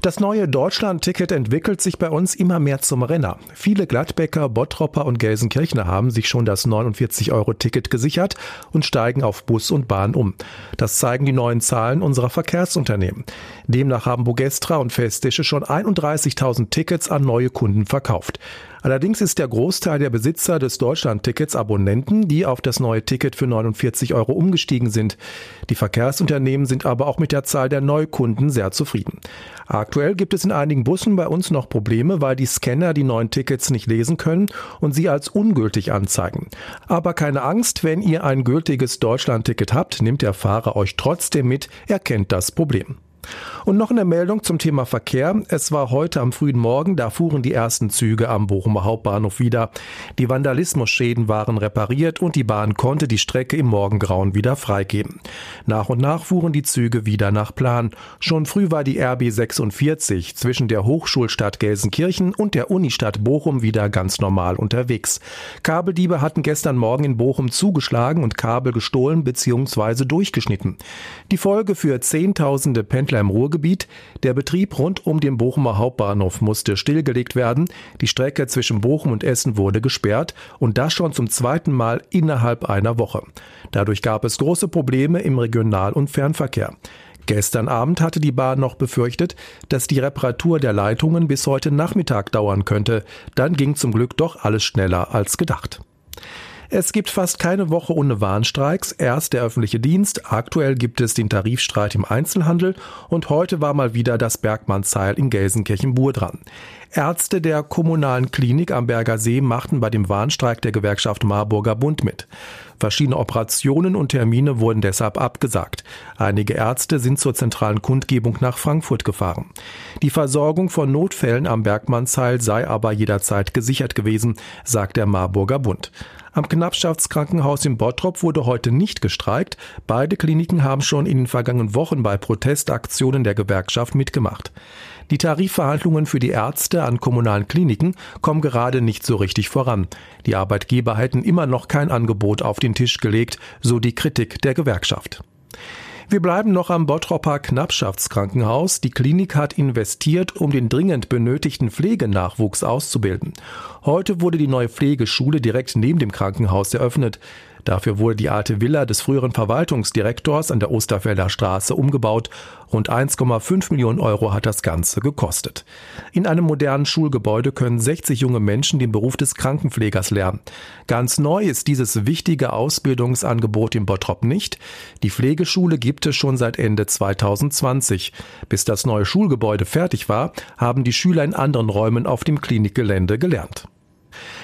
Das neue Deutschland-Ticket entwickelt sich bei uns immer mehr zum Renner. Viele Gladbecker, Bottropper und Gelsenkirchner haben sich schon das 49-Euro-Ticket gesichert und steigen auf Bus und Bahn um. Das zeigen die neuen Zahlen unserer Verkehrsunternehmen. Demnach haben Bogestra und Festische schon 31.000 Tickets an neue Kunden verkauft. Allerdings ist der Großteil der Besitzer des Deutschland-Tickets Abonnenten, die auf das neue Ticket für 49 Euro umgestiegen sind. Die Verkehrsunternehmen sind aber auch mit der Zahl der Neukunden sehr zufrieden. Aktuell gibt es in einigen Bussen bei uns noch Probleme, weil die Scanner die neuen Tickets nicht lesen können und sie als ungültig anzeigen. Aber keine Angst, wenn ihr ein gültiges Deutschland-Ticket habt, nimmt der Fahrer euch trotzdem mit, er kennt das Problem. Und noch eine Meldung zum Thema Verkehr. Es war heute am frühen Morgen, da fuhren die ersten Züge am Bochumer Hauptbahnhof wieder. Die Vandalismusschäden waren repariert und die Bahn konnte die Strecke im Morgengrauen wieder freigeben. Nach und nach fuhren die Züge wieder nach Plan. Schon früh war die RB 46 zwischen der Hochschulstadt Gelsenkirchen und der Unistadt Bochum wieder ganz normal unterwegs. Kabeldiebe hatten gestern Morgen in Bochum zugeschlagen und Kabel gestohlen bzw. durchgeschnitten. Die Folge für Zehntausende Pendler im Ruhrgebiet. Der Betrieb rund um den Bochumer Hauptbahnhof musste stillgelegt werden. Die Strecke zwischen Bochum und Essen wurde gesperrt und das schon zum zweiten Mal innerhalb einer Woche. Dadurch gab es große Probleme im Regional- und Fernverkehr. Gestern Abend hatte die Bahn noch befürchtet, dass die Reparatur der Leitungen bis heute Nachmittag dauern könnte. Dann ging zum Glück doch alles schneller als gedacht. Es gibt fast keine Woche ohne Warnstreiks. Erst der öffentliche Dienst, aktuell gibt es den Tarifstreit im Einzelhandel und heute war mal wieder das Bergmannsheil in Gelsenkirchen-Bur dran. Ärzte der kommunalen Klinik am Berger See machten bei dem Warnstreik der Gewerkschaft Marburger Bund mit. Verschiedene Operationen und Termine wurden deshalb abgesagt. Einige Ärzte sind zur zentralen Kundgebung nach Frankfurt gefahren. Die Versorgung von Notfällen am Bergmannsheil sei aber jederzeit gesichert gewesen, sagt der Marburger Bund. Am Knappschaftskrankenhaus in Bottrop wurde heute nicht gestreikt. Beide Kliniken haben schon in den vergangenen Wochen bei Protestaktionen der Gewerkschaft mitgemacht. Die Tarifverhandlungen für die Ärzte an kommunalen Kliniken kommen gerade nicht so richtig voran. Die Arbeitgeber hätten immer noch kein Angebot auf den Tisch gelegt, so die Kritik der Gewerkschaft. Wir bleiben noch am Bottropper Knappschaftskrankenhaus. Die Klinik hat investiert, um den dringend benötigten Pflegenachwuchs auszubilden. Heute wurde die neue Pflegeschule direkt neben dem Krankenhaus eröffnet. Dafür wurde die alte Villa des früheren Verwaltungsdirektors an der Osterfelder Straße umgebaut. Rund 1,5 Millionen Euro hat das Ganze gekostet. In einem modernen Schulgebäude können 60 junge Menschen den Beruf des Krankenpflegers lernen. Ganz neu ist dieses wichtige Ausbildungsangebot in Bottrop nicht. Die Pflegeschule gibt es schon seit Ende 2020. Bis das neue Schulgebäude fertig war, haben die Schüler in anderen Räumen auf dem Klinikgelände gelernt.